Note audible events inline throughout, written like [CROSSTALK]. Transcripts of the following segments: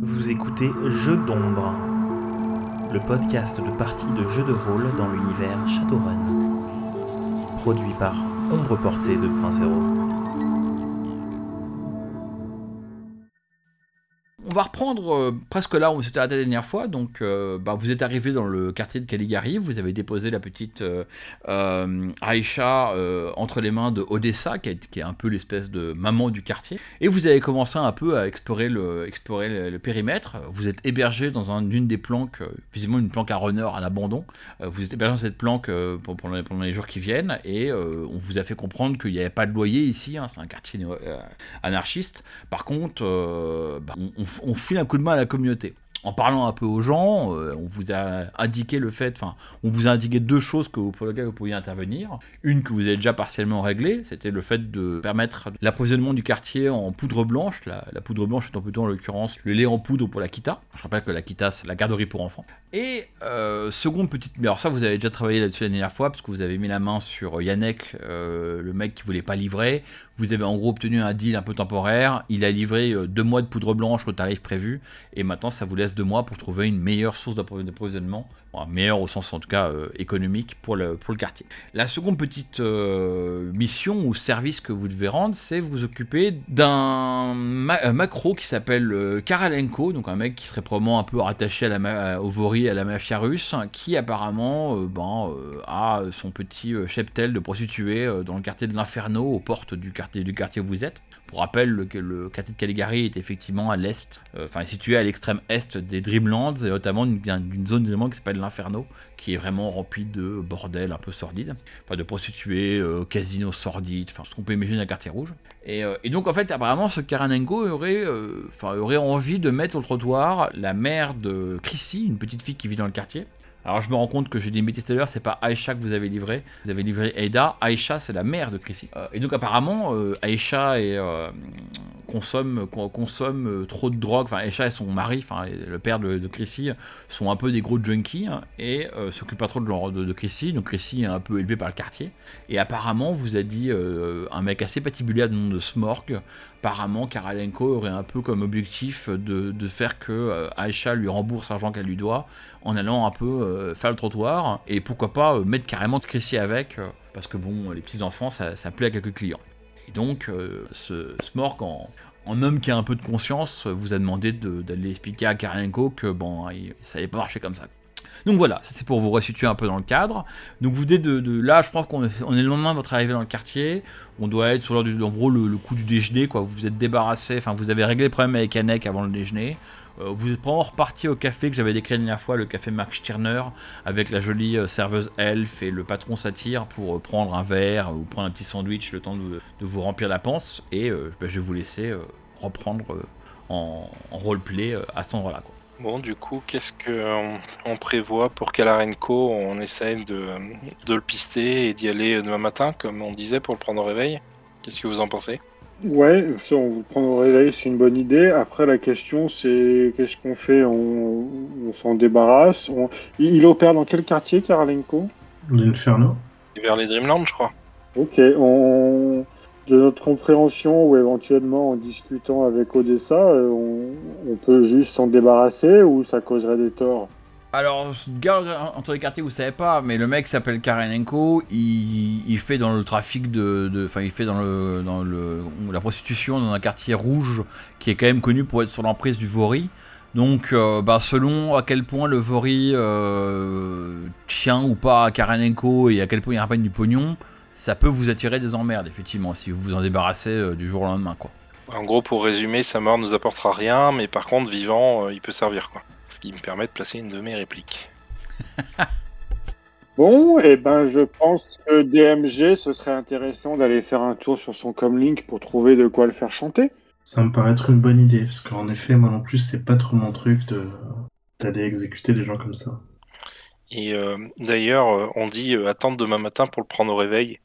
Vous écoutez Jeux d'ombre, le podcast de parties de jeux de rôle dans l'univers Shadowrun. Produit par Ombre Portée 2.0. reprendre euh, presque là où on s'était arrêté la dernière fois. Donc, euh, bah, vous êtes arrivé dans le quartier de Caligari. Vous avez déposé la petite euh, Aïcha entre les mains de Odessa, qui est, un peu l'espèce de maman du quartier. Et vous avez commencé un peu à explorer le, périmètre. Vous êtes hébergé dans un- une des planques, visiblement une planque à runner à l'abandon. Vous êtes hébergé dans cette planque pendant, les- jours qui viennent. Et on vous a fait comprendre qu'il n'y avait pas de loyer ici. hein. C'est un quartier anarchiste. Par contre, bah, on- on file un coup de main à la communauté. En parlant un peu aux gens, euh, on vous a indiqué le fait, enfin, on vous a indiqué deux choses que pour lesquelles vous pouviez intervenir. Une que vous avez déjà partiellement réglée, c'était le fait de permettre l'approvisionnement du quartier en poudre blanche. La, poudre blanche étant plutôt en l'occurrence le lait en poudre pour la Kita. Je rappelle que la Kita, c'est la garderie pour enfants. Et euh, seconde petite, mais alors ça vous avez déjà travaillé là-dessus la dernière fois parce que vous avez mis la main sur Yannick, euh, le mec qui voulait pas livrer. Vous avez en gros obtenu un deal un peu temporaire. Il a livré deux mois de poudre blanche au tarif prévu et maintenant ça vous laisse deux mois pour trouver une meilleure source d'appro- d'approvisionnement, Bon, meilleure au sens en tout cas euh, économique pour le, quartier. La seconde petite euh, mission ou service que vous devez rendre, c'est vous occuper d'un ma- un macro qui s'appelle euh, Karalenko, donc un mec qui serait probablement un peu rattaché à la au Vori à la mafia russe, qui apparemment ben, a son petit cheptel de prostituées dans le quartier de l'Inferno, aux portes du quartier, du quartier où vous êtes. Pour rappel, le, quartier de Caligari est effectivement à l'est, euh, enfin situé à l'extrême est des Dreamlands, et notamment d'une zone d'éléments qui s'appelle l'Inferno, qui est vraiment remplie de bordel un peu sordide, enfin de prostituées, euh, casinos sordides, enfin ce qu'on peut imaginer un quartier rouge. Et, euh, et donc en fait, apparemment, ce Karanengo aurait, aurait envie de mettre le trottoir la mère de Chrissy, une petite fille qui vit dans le quartier. Alors je me rends compte que j'ai dit une bêtise tout à l'heure, c'est pas Aïcha que vous avez livré, vous avez livré Aida, Aïcha c'est la mère de Chrissy. Euh, et donc apparemment, euh, euh, consomme, con- consomme euh, trop de drogue, enfin Aïcha et son mari, enfin le père de, Chrissy, sont un peu des gros junkies hein, et s'occupent pas trop de, de, Chrissy, donc Chrissy est un peu élevé par le quartier. Et apparemment, vous a dit un mec assez patibulaire du nom de Smorg, apparemment Karalenko aurait un peu comme objectif de, de faire que euh, Aïcha lui rembourse l'argent qu'elle lui doit en allant un peu euh, faire le trottoir et pourquoi pas euh, mettre carrément Chrissy avec parce que bon les petits enfants ça, ça plaît à quelques clients. Et donc ce Smork en, en homme qui a un peu de conscience vous a demandé de- d'aller expliquer à Karenko que bon ça allait pas marcher comme ça donc voilà, ça c'est pour vous resituer un peu dans le cadre. Donc vous venez de, là, je crois qu'on est, on est le lendemain de votre arrivée dans le quartier. On doit être sur l'heure du, en gros le, coup du déjeuner, quoi. Vous vous êtes débarrassé, enfin vous avez réglé le problème avec Anek avant le déjeuner. Euh, vous êtes probablement reparti au café que j'avais décrit la dernière fois, le café Mark Stirner, avec la jolie euh, serveuse elfe et le patron satire pour euh, prendre un verre ou prendre un petit sandwich le temps de, de vous remplir la panse. Et ben, je vais vous laisser reprendre en, en roleplay à cet endroit-là. quoi. Bon, du coup, qu'est-ce qu'on on prévoit pour Kalarenko? On essaye de, de le pister et d'y aller demain matin, comme on disait, pour le prendre au réveil. Qu'est-ce que vous en pensez? Ouais, ça, on vous prend au réveil, c'est une bonne idée. Après, la question, c'est qu'est-ce qu'on fait? On, on s'en débarrasse? On... il, il opère dans quel quartier, Karalenko L'Inferno Vers les Dreamlands, je crois. Ok, on... de notre compréhension ou éventuellement en discutant avec Odessa, euh, on, peut juste s'en débarrasser ou ça causerait des torts? Alors, ce gars entre les quartiers, vous savez pas, mais le mec s'appelle Karenenko, il, il fait dans le trafic de. de- Enfin, il fait dans, le, dans le, la prostitution dans un quartier rouge qui est quand même connu pour être sur l'emprise du Vori. Donc, euh, bah, selon à quel point le Vori euh, tient ou pas à Karenenko et à quel point il ramène du pognon, ça peut vous attirer des emmerdes, effectivement, si vous vous en débarrassez euh, du jour au lendemain, quoi. En gros, pour résumer, sa mort nous apportera rien, mais par contre, vivant, euh, il peut servir, quoi. Ce qui me permet de placer une de mes répliques. [LAUGHS] Bon, et ben je pense que DMG, ce serait intéressant d'aller faire un tour sur son comlink pour trouver de quoi le faire chanter. Ça me paraît être une bonne idée, parce qu'en effet, moi non plus, c'est pas trop mon truc de d'aller exécuter des gens comme ça. Et euh, d'ailleurs, euh, on dit euh, attendre demain matin pour le prendre au réveil.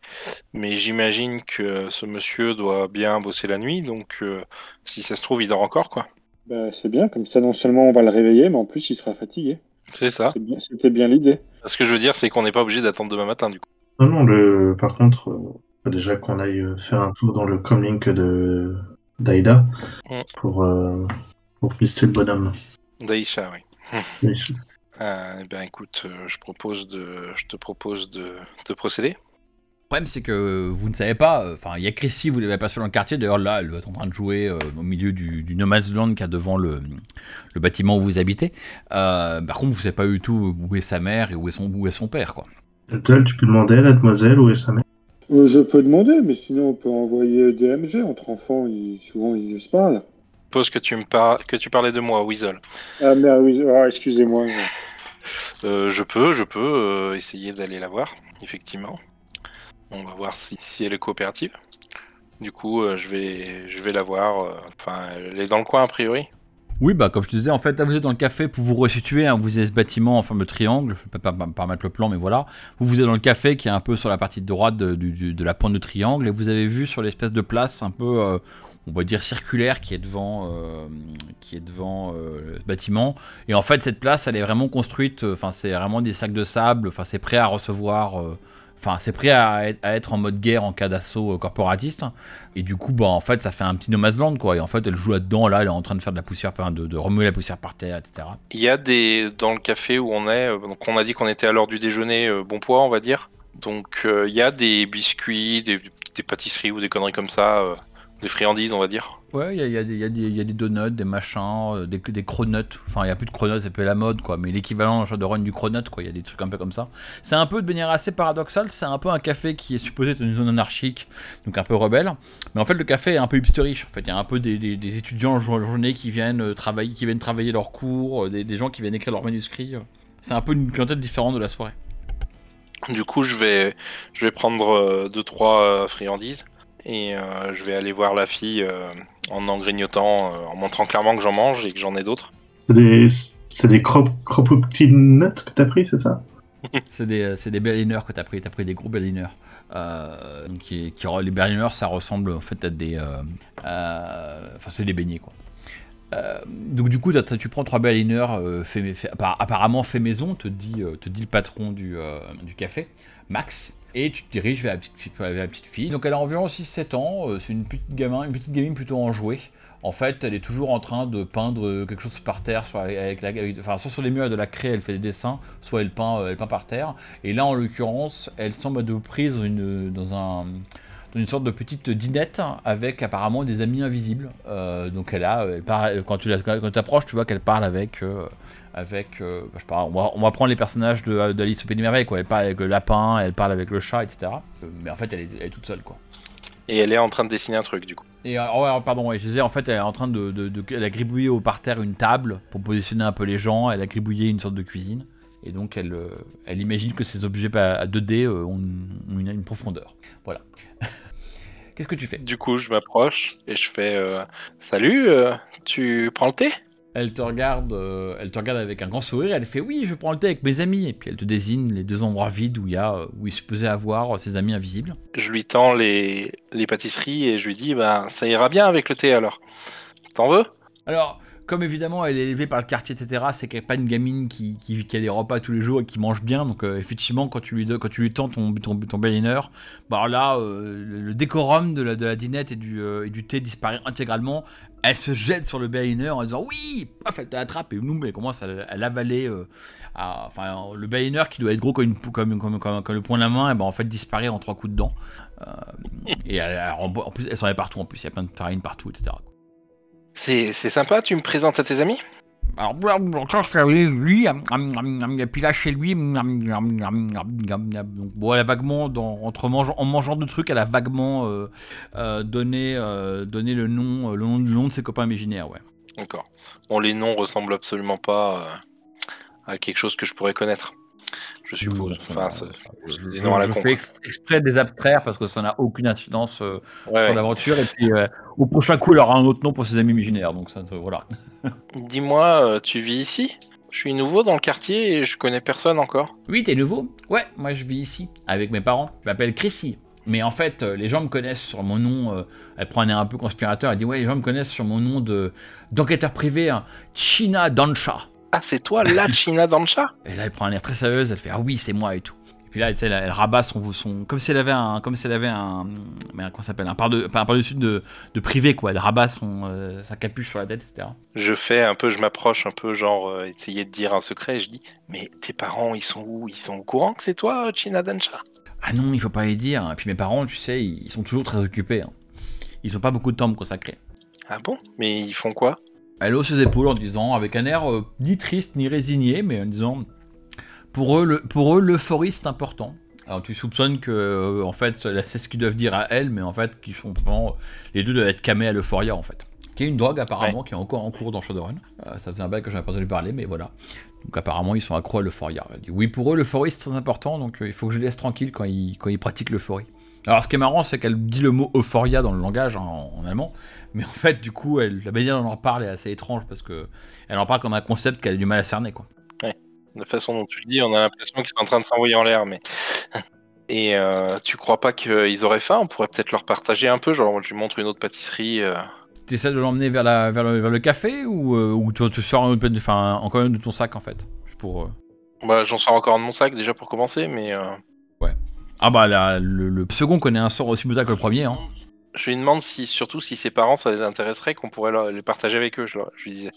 Mais j'imagine que ce monsieur doit bien bosser la nuit, donc euh, si ça se trouve, il dort encore, quoi. Bah, c'est bien, comme ça non seulement on va le réveiller, mais en plus il sera fatigué. C'est ça. Bien- C'était bien l'idée. Ce que je veux dire, c'est qu'on n'est pas obligé d'attendre demain matin, du coup. Non, non, le... par contre, euh, déjà qu'on aille faire un tour dans le comlink de d'Aida Mm. pour, euh, Pour pisser le bonhomme. Daïcha, oui. Oui. Euh, eh bien, écoute, euh, je, propose de, je te propose de, de procéder. Le problème, c'est que vous ne savez pas. euh, Enfin, il y a Chrissy, vous l'avez passé dans le quartier. D'ailleurs, là, elle doit être en train de jouer euh, au milieu du, du No Man's Land qu'il y a devant le, le bâtiment où vous habitez. Euh, par contre, vous ne savez pas du tout où est sa mère et où est son, où est son père, quoi. Tu peux demander à la demoiselle où est sa mère? Euh, je peux demander, mais sinon on peut envoyer DMG. Entre enfants, ils- souvent ils se parlent. Je suppose que tu, me par- que tu parlais de moi, Weasel. Ah merde, oui, ah, excusez-moi. Euh, je peux, je peux euh, essayer d'aller la voir, effectivement. On va voir si, elle est coopérative. Du coup, euh, je, vais, je vais la voir. Enfin, elle est dans le coin, a priori. Oui, bah comme je te disais, en fait, là vous êtes dans le café pour vous resituer. hein, vous avez ce bâtiment en forme de triangle. Je ne peux pas, pas, pas mettre le plan, mais voilà. Vous vous êtes dans le café qui est un peu sur la partie droite de, la pointe de triangle. Et vous avez vu sur l'espèce de place un peu, on va dire circulaire, qui est devant, euh, qui est devant euh, le bâtiment. Et en fait, cette place, elle est vraiment construite. euh, Enfin, c'est vraiment des sacs de sable. Enfin, c'est prêt à recevoir. Enfin, c'est prêt à être, en mode guerre en cas d'assaut corporatiste. Et du coup, bah, en fait, ça fait un petit no man's land, quoi. Et en fait, elle joue là-dedans, là, elle est en train de faire de la poussière, de, de remuer la poussière par terre, etc. Il y a des. Dans le café où on est, donc on a dit qu'on était à l'heure du déjeuner, bon poids, on va dire. Donc il y a des biscuits, des, pâtisseries ou des conneries comme ça, des friandises, on va dire. Ouais, il y a, il y a des- y a donuts, des machins, euh, des, des cronuts. Enfin, il n'y a plus de cronuts, c'est plus la mode, quoi. Mais l'équivalent en Shadowrun du cronut, quoi. Il y a des trucs un peu comme ça. C'est un peu de manière assez paradoxale. C'est un peu un café qui est supposé être une zone anarchique, donc un peu rebelle. Mais en fait, le café est un peu hipsterish. En fait, il y a un peu des, des- des étudiants en jour- journée qui viennent euh, travailler, qui viennent travailler leurs cours, euh, des, gens qui viennent écrire leurs manuscrits. C'est un peu une clientèle différente de la soirée. Du coup, je vais, je vais prendre euh, deux trois friandises et euh, je vais aller voir la fille euh, en en grignotant, euh, en montrant clairement que j'en mange et que j'en ai d'autres. C'est des, c'est des crop, nuts que t'as pris, c'est ça? [LAUGHS] C'est des, c'est des Berliners que t'as pris, t'as pris des gros Berliners. Euh, donc qui, qui- les Berliners, ça ressemble en fait à des, enfin c'est des beignets quoi. Euh, donc du coup, tu prends trois Berliners, euh, fait, apparemment fait maison, te dit, euh, te dit le patron du, euh, du café, Max. Et tu te diriges vers la petite fille. Donc elle a environ 6-7 ans, euh, c'est une petite gamin, une petite gamine plutôt enjouée. En fait, elle est toujours en train de peindre euh, quelque chose par terre, soit avec la, enfin, soit sur les murs de la craie, elle fait des dessins, soit elle peint, euh, elle peint par terre. Et là, en l'occurrence, elle semble être prise dans une, dans un, une sorte de petite dinette avec apparemment des amis invisibles. Donc elle a, quand tu la- quand approches, tu vois qu'elle parle avec, avec, euh, je sais pas, on va, on va prendre les personnages de- d'Alice au Pays des Merveilles, quoi. Elle parle avec le lapin, elle parle avec le chat, etc. Euh, Mais en fait, elle est, elle est toute seule, quoi. Et elle est en train de dessiner un truc, du coup. Et euh, ouais, pardon, ouais, je disais, en fait, elle est en train de, de, de- elle a gribouillé au parterre une table pour positionner un peu les gens. Elle a gribouillé une sorte de cuisine. Et donc, elle, euh, elle imagine que ces objets à à 2D euh, ont, une, ont une- une profondeur. Voilà. [LAUGHS] Qu'est-ce que tu fais? Du coup, je m'approche et je fais euh, Salut, euh, tu prends le thé? Elle te regarde, euh, elle te regarde avec un grand sourire. Elle fait oui, je prends le thé avec mes amis. Et puis elle te désigne les deux endroits vides où il y a, où il avoir ses amis invisibles. Je lui tends les, les pâtisseries et je lui dis bah, Ça ira bien avec le thé alors. T'en veux? Alors, comme évidemment elle est élevée par le quartier, etc., c'est qu'elle n'est pas une gamine qui, a des repas tous les jours et qui mange bien. Donc, euh, effectivement, quand tu lui, quand tends ton, ton, bah là, euh, le, décorum de la, dinette et du, euh, et du thé disparaît intégralement. Elle se jette sur le Berliner en disant oui, paf, elle l'attrape et nous, elle commence à, l'avaler. enfin, le Berliner qui doit être gros comme, le poing de la main, et ben, en fait disparaît en trois coups de dents. Euh, et en, plus, elle s'en est partout en plus, il y a plein de farine partout, etc. c'est sympa, tu me présentes à tes amis? Alors, lui, et puis là chez lui, bon, elle a vaguement, dans, entre mangeant, en mangeant de trucs, elle a vaguement euh, euh, donné, euh, donné le, nom, le, nom, le nom de ses copains imaginaires, ouais. D'accord. Bon, les noms ressemblent absolument pas à quelque chose que je pourrais connaître. Je suppose. Enfin, c'est- je, c'est des je- noms à la je con, fais ex- exprès de les abstraire parce que ça n'a aucune incidence euh, Ouais, sur ouais. l'aventure. Et puis euh, au prochain coup, elle aura un autre nom pour ses amis imaginaires. Donc ça, voilà. [LAUGHS] Dis-moi, euh, tu vis ici? Je suis nouveau dans le quartier et je connais personne encore. Oui, t'es nouveau? Ouais, moi je vis ici, avec mes parents. Je m'appelle Chrissy. Mais en fait, euh, les gens me connaissent sur mon nom. euh, elle prend un air un peu conspirateur. Elle dit Ouais, les gens me connaissent sur mon nom de d'enquêteur privé, hein, China Dancha. Ah, c'est toi, la [LAUGHS] China Dancha? Et là, elle prend un air très sérieuse. Elle fait Ah oui, c'est moi et tout. Et Puis là, elle, elle rabat son, son, comme si elle avait un, comme si elle avait un, mais comment ça s'appelle, un par de, pas un par de, de privé quoi. Elle rabat son, euh, sa capuche sur la tête, etc. Je fais un peu, je m'approche un peu, genre euh, essayer de dire un secret. Et je dis, mais tes parents, ils sont où? Ils sont au courant que c'est toi, China Dansha Ah non, il faut pas les dire. Et puis mes parents, tu sais, ils sont toujours très occupés. hein. Ils ont pas beaucoup de temps à me consacrer. Ah bon? Mais ils font quoi? Elle hausse ses épaules en disant, avec un air euh, ni triste ni résigné, mais en disant, pour eux, le, pour eux, l'euphorie c'est important. Alors tu soupçonnes que, euh, en fait, c'est ce qu'ils doivent dire à elle, mais en fait, qu'ils sont vraiment, les deux doivent être camés à l'euphoria, en fait. Qui est une drogue apparemment qui est encore en cours dans Shadowrun. Euh, ça faisait un bail que j'avais pas entendu parler, mais voilà. Donc apparemment ils sont accros à l'euphoria. Oui, pour eux l'euphorie c'est très important, donc euh, il faut que je les laisse quand ils, quand ils pratiquent l'euphorie. Alors ce qui est marrant, c'est qu'elle dit le mot euphoria dans le langage hein, en, allemand, mais en fait du coup, elle, la manière dont elle en parle est assez étrange parce que elle en parle comme un concept qu'elle a du mal à cerner quoi. De la façon dont tu le dis, on a l'impression qu'ils sont en train de s'envoyer en l'air, mais. [LAUGHS] Et euh, tu crois pas qu'ils auraient faim? On pourrait peut-être leur partager un peu, genre je lui montre une autre pâtisserie. euh. Tu essaies de l'emmener vers, la, vers, le, vers le café ou, euh, ou tu, tu sors un enfin, encore une de ton sac en fait pour, euh, Bah, j'en sors encore de mon sac déjà pour commencer, mais euh, Ah bah la- le, le second connaît un sort aussi brutal que le premier. Hein. je lui demande si, surtout si ses parents ça les intéresserait, qu'on pourrait les partager avec eux. Je, lui disais.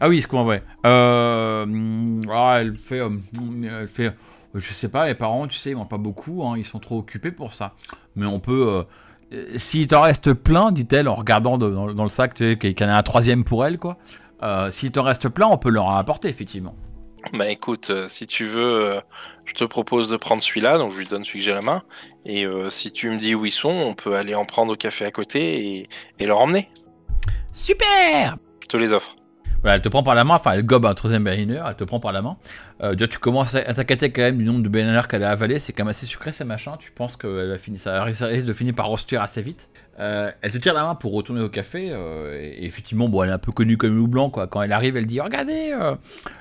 Ah oui, c'est comment ouais. Euh, ah, elle fait, euh, elle fait, je sais pas, les parents, tu sais, ils mangent pas beaucoup, hein, ils sont trop occupés pour ça. Mais on peut, euh, s'il t'en reste plein, dit-elle en regardant de- dans, dans le sac, tu sais, qu'il y en a un troisième pour elle, quoi. Euh, s'il t'en reste plein, on peut leur en apporter effectivement. Bah écoute, euh, si tu veux, euh, je te propose de prendre celui-là, donc je lui donne celui que j'ai à la main. Et euh, si tu me dis où ils sont, on peut aller en prendre au café à côté et, et leur emmener. Super. Je te les offre. Voilà, elle te prend par la main, enfin elle gobe un troisième berliner, elle te prend par la main. Euh, tu commences à t'inquiéter quand même du nombre de berliners qu'elle a avalé, c'est quand même assez sucré ces machins, tu penses qu'elle va finir, ça risque de finir par rostuer assez vite. Euh, elle te tire la main pour retourner au café, euh, et effectivement, bon, elle est un peu connue comme loup blanc, quoi. Quand elle arrive, elle dit Regardez, euh,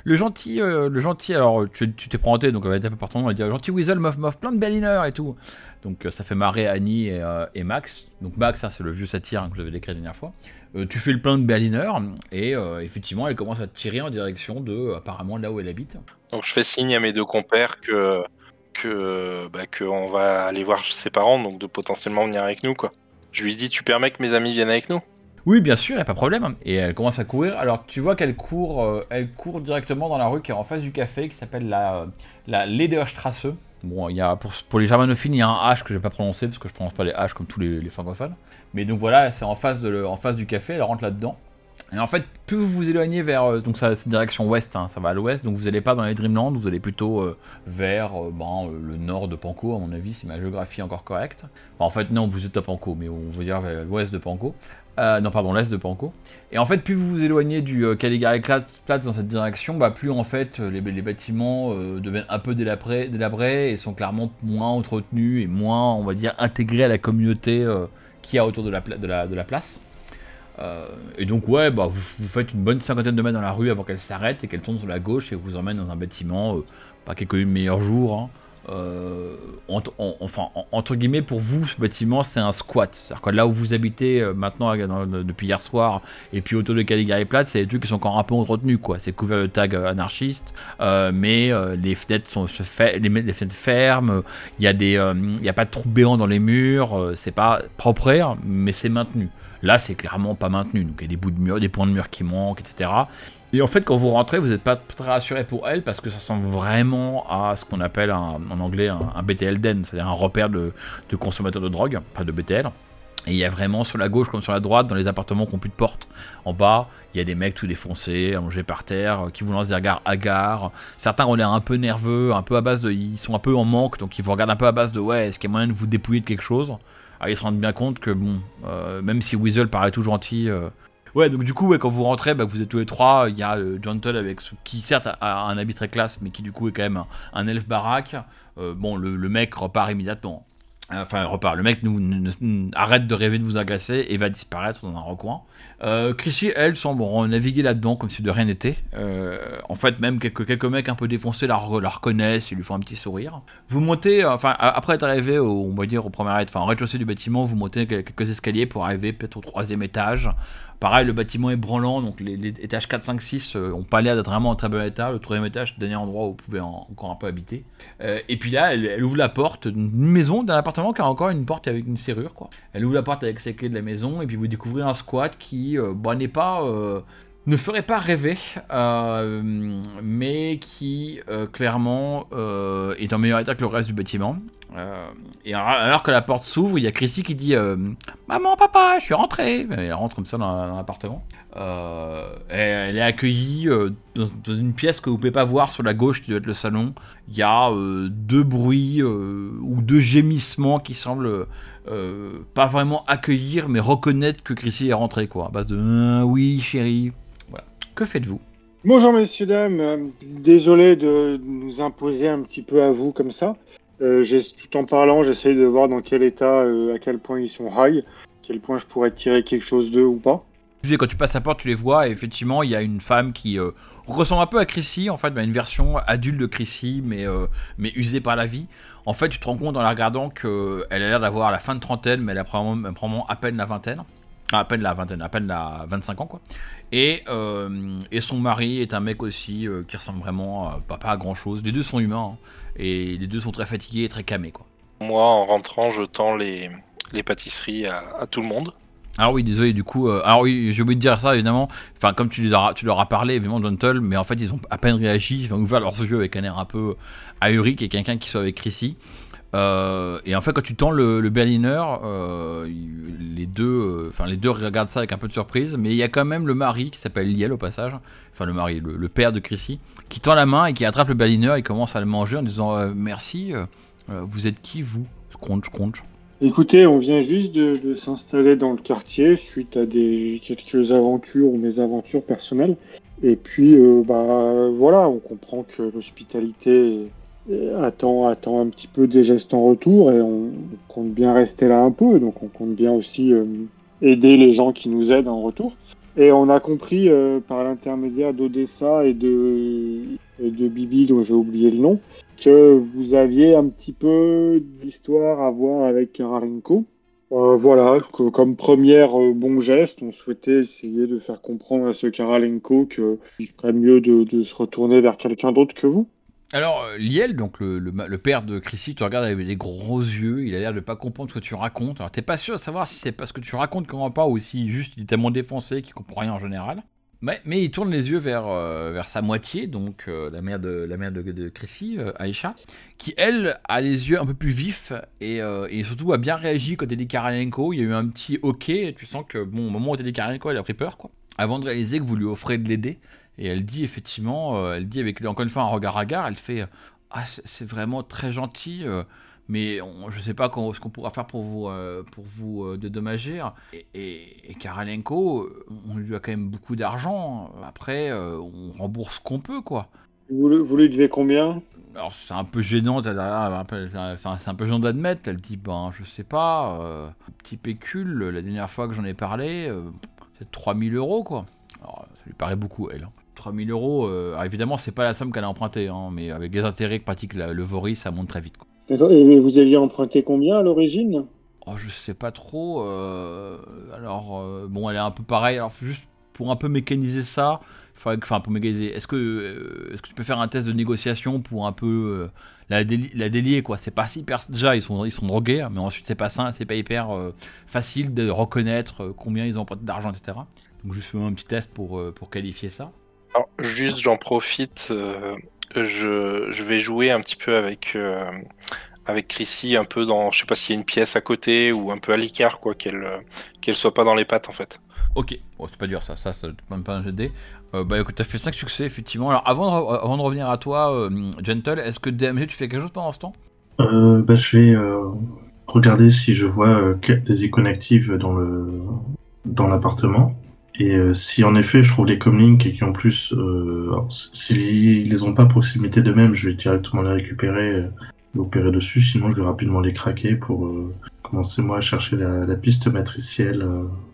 le gentil, le gentil, alors tu t'es présenté, donc elle va être un peu par ton nom, elle dit Gentil Weasel, meuf, meuf, plein de berliners et tout. Donc ça fait marrer Annie et, Max. Donc Max, ça c'est le vieux satire hein, que je vous avais décrit la dernière fois. Euh, tu fais le plein de berliners, et euh, effectivement, elle commence à tirer en direction de, apparemment, là où elle habite. Donc je fais signe à mes deux compères que que bah, que on va aller voir ses parents, donc de potentiellement venir avec nous quoi. Je lui dis, tu permets que mes amis viennent avec nous? Oui, bien sûr, y a pas de problème. Et elle commence à courir. Alors, tu vois qu'elle court, euh, elle court directement dans la rue qui est en face du café, qui s'appelle la, la Lederstrasse. Bon, il y a pour, les germanophiles, il y a un H que je vais pas prononcer parce que je prononce pas les H comme tous les, francophones. Mais donc voilà, c'est en face en face du café. Elle rentre là-dedans. Et en fait, plus vous vous éloignez vers euh, donc ça c'est direction ouest, hein, ça va à l'ouest, donc vous n'allez pas dans les Dreamlands, vous allez plutôt euh, vers euh, ben, le nord de Panko à mon avis, si ma géographie est encore correcte. Enfin, en fait non, vous êtes à Panko, mais on veut dire vers l'ouest de Panko. Euh, non, pardon, l'est de Panko. Et en fait, plus vous vous éloignez du euh, Caligari Platz dans cette direction, bah, plus en fait euh, les, bâtiments euh, deviennent un peu délabrés, et sont clairement moins entretenus et moins, on va dire, intégrés à la communauté y a autour de la, place. Et donc ouais, bah, vous, faites une bonne cinquantaine de mètres dans la rue avant qu'elle s'arrête et qu'elle tourne sur la gauche et vous emmène dans un bâtiment, pas qui est connu meilleur jour. hein. Euh, enfin, en- entre guillemets, pour vous, ce bâtiment, c'est un squat. C'est-à-dire que là où vous habitez euh, maintenant, euh, depuis hier soir, et puis autour de Caligari Platz, c'est des trucs qui sont encore un peu entretenus, quoi. C'est couvert de tags anarchistes, mais les fenêtres sont se ferment. Il y a y a pas de trous béants dans les murs. c'est pas propre, mais c'est maintenu. Là, c'est clairement pas maintenu. Donc, il y a des bouts de mur, des points de mur qui manquent, etc. Et en fait, quand vous rentrez, vous n'êtes pas très rassuré pour elle parce que ça ressemble vraiment à ce qu'on appelle en anglais un, BTL den, c'est-à-dire un repère de, consommateurs de drogue, pas de BTL. Et il y a vraiment sur la gauche comme sur la droite, dans les appartements qui n'ont plus de porte. En bas, il y a des mecs tout défoncés, allongés par terre, euh, qui vous lancent des regards hagards. Certains ont l'air un peu nerveux, un peu à base de. Ils sont un peu en manque, donc ils vous regardent un peu à base de ouais, est-ce qu'il y a moyen de vous dépouiller de quelque chose? Alors ils se rendent bien compte que bon, euh, même si Weasel paraît tout gentil. euh, Ouais, donc du coup, quand vous rentrez, bah, vous êtes tous les trois, il y a euh, John avec qui certes a un habit très classe, mais qui du coup est quand même un, elfe baraque. Euh, bon, le, mec repart immédiatement. Enfin, repart. Le mec nous- arrête de rêver de vous agacer et va disparaître dans un recoin. Euh, Chrissy, elle, semble naviguer là-dedans comme si de rien n'était. Euh, en fait, même quelques, quelques mecs un peu défoncés la, re- la reconnaissent, ils lui font un petit sourire. Vous montez, euh, enfin, après être arrivé au, on va dire, au premier enfin, au rez-de-chaussée du bâtiment, vous montez quelques escaliers pour arriver peut-être au troisième étage. Pareil, le bâtiment est branlant, donc les, étages 4, 5, 6 euh, ont pas l'air d'être vraiment en très bon état. Le troisième étage, dernier endroit où vous pouvez en- encore un peu habiter. Euh, et puis là, elle, elle ouvre la porte d'une maison, d'un appartement qui a encore une porte avec une serrure, quoi. Elle ouvre la porte avec ses clés de la maison, et puis vous découvrez un squat qui, euh, euh, ne ferait pas rêver, euh, mais qui clairement est en meilleur état que le reste du bâtiment. Euh, et alors, que la porte s'ouvre, il y a Chrissy qui dit euh, Maman, papa, je suis rentrée. Elle rentre comme ça dans, l'appartement. Euh, elle est accueillie dans, une pièce que vous pouvez pas voir sur la gauche, qui doit être le salon. Il y a deux bruits ou deux gémissements qui semblent pas vraiment accueillir, mais reconnaître que Chrissy est rentrée, quoi. À base de oui, chérie. Voilà. Que faites-vous? Bonjour messieurs, dames. Désolé de nous imposer un petit peu à vous comme ça. Euh, tout en parlant, j'essaye de voir dans quel état, euh, à quel point ils sont high, quel point je pourrais tirer quelque chose d'eux ou pas. Quand tu passes la porte, tu les vois, et effectivement, il y a une femme qui euh, ressemble un peu à Chrissy, en fait, une version adulte de Chrissy, mais, mais usée par la vie. En fait, tu te rends compte en la regardant qu'elle a l'air d'avoir la fin de trentaine, mais elle a probablement à peine la vingtaine. Ah, à peine la vingtaine, à peine la 25 ans, quoi. Et, euh, et son mari est un mec aussi euh, qui ressemble vraiment à, pas, pas à grand chose. Les deux sont humains, hein, et les deux sont très fatigués et très camés, quoi. Moi, en rentrant, je tends les, les pâtisseries à, à tout le monde. Alors oui, désolé, du coup, euh, alors oui, j'ai oublié de dire ça, évidemment. Enfin, comme tu, les as- tu leur as parlé, évidemment, Gentle, mais en fait, ils ont à peine réagi, ils ont ouvert leurs yeux avec un air un peu ahuri, et quelqu'un qui soit avec Chrissy. Euh, et en fait, quand tu tends le, Berliner, euh, les deux, euh, enfin les deux regardent ça avec un peu de surprise, mais il y a quand même le mari qui s'appelle Liel au passage, enfin le mari, le, père de Chrissy, qui tend la main et qui attrape le Berliner et commence à le manger en disant merci. vous êtes qui vous? Scrunch, scrunch. Écoutez, on vient juste de, de s'installer dans le quartier suite à des quelques aventures ou mésaventures personnelles. Et puis, bah voilà, on comprend que l'hospitalité attend, attend un petit peu des gestes en retour et on compte bien rester là un peu. Donc, on compte bien aussi euh, aider les gens qui nous aident en retour. Et on a compris euh, par l'intermédiaire d'Odessa et de, de Bibi, dont j'ai oublié le nom, que vous aviez un petit peu d'histoire à voir avec Karalenko. Euh, voilà, que comme première euh, bon geste, on souhaitait essayer de faire comprendre à ce Karalenko qu'il ferait mieux de se retourner vers quelqu'un d'autre que vous. Alors, euh, Liel, donc le, père de Chrissy, te regarde avec des gros yeux, il a l'air de pas comprendre ce que tu racontes. Alors, t'es pas sûr de savoir si c'est parce que tu racontes qu'on comprend pas ou si juste il est tellement défoncé qu'il comprend rien en général. Mais, mais il tourne les yeux vers, euh, vers sa moitié, donc euh, la mère de, la mère de, Chrissy, euh, Aïcha, qui elle a les yeux un peu plus vifs et, et surtout a bien réagi quand t'as dit Karalenko. Il y a eu un petit ok, tu sens que bon, au moment où t'as dit Karalenko, elle a pris peur, quoi. Avant de réaliser que vous lui offrez de l'aider. Et elle dit effectivement, euh, elle dit avec encore une fois un regard hagard, elle fait Ah, c'est vraiment très gentil, euh, mais on- je sais pas ce qu'on pourra faire pour vous, euh, pour vous euh, dédommager. Et, et, et Karalenko, euh, on lui doit quand même beaucoup d'argent. Après, euh, on rembourse ce qu'on peut, quoi. Vous, lui devez combien? Alors c'est un peu gênant, a- c'est un peu gênant d'admettre. Elle dit ben je sais pas, euh, petit pécule. La dernière fois que j'en ai parlé, euh, c'est 3000 euros quoi. Alors ça lui paraît beaucoup elle. hein. 3000 euros, euh, alors, évidemment c'est pas la somme qu'elle a empruntée, hein, mais avec les intérêts que pratique la- le Vori, ça monte très vite. Quoi. D'accord. Et vous aviez emprunté combien à l'origine? Oh je sais pas trop. euh, alors euh, bon elle est un peu pareille. Alors juste pour un peu mécaniser ça, faudrait que- enfin pour mécaniser, est-ce que euh, est-ce que tu peux faire un test de négociation pour un peu euh, la, déli- la délier quoi? C'est pas si hyper déjà ils sont ils sont drogués, mais ensuite c'est pas ça, c'est pas hyper euh, facile de reconnaître euh, combien ils ont emprunté d'argent, etc. Donc juste fais un petit test pour euh, pour qualifier ça. Alors, juste, j'en profite. euh, je, je vais jouer un petit peu avec, euh, avec Chrissy, un peu dans. Je sais pas s'il y a une pièce à côté ou un peu à l'écart, quoi, qu'elle euh, qu'elle soit pas dans les pattes en fait. Ok, bon, c'est pas dur ça, ça, ça même pas un jet de dés. Euh, bah écoute, t'as fait 5 succès effectivement. Alors avant de, re- avant de revenir à toi, euh, Gentle, est-ce que DMG tu fais quelque chose pendant ce temps? Euh, bah, je vais euh, regarder si je vois euh, que- des icônes actives dans le dans l'appartement. Et euh, si en effet je trouve les comlinks et qui en plus, euh, s'ils les ont pas à proximité d'eux-mêmes, je vais directement les récupérer euh, opérer dessus, sinon je vais rapidement les craquer pour commencer moi à chercher la, piste matricielle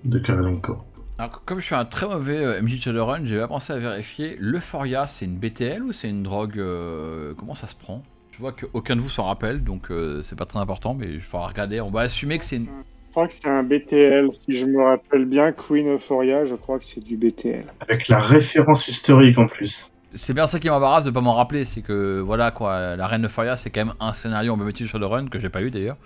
de Karolenko. Alors, comme je suis un très mauvais euh, MJ Shadowrun, j'ai pas pensé à vérifier. L'Euphoria, c'est une BTL ou c'est une drogue Comment ça se prend? Je vois qu'aucun de vous s'en rappelle, donc euh, c'est pas très important, mais il faudra regarder. On va assumer que c'est une. Je crois que c'est un BTL. Si je me rappelle bien, Queen Euphoria, je crois que c'est du BTL. Avec la référence historique en plus. C'est bien ça qui m'embarrasse de pas m'en rappeler, c'est que voilà quoi, la Reine Euphoria, c'est quand même un scénario en MJ Shadowrun que j'ai pas eu d'ailleurs.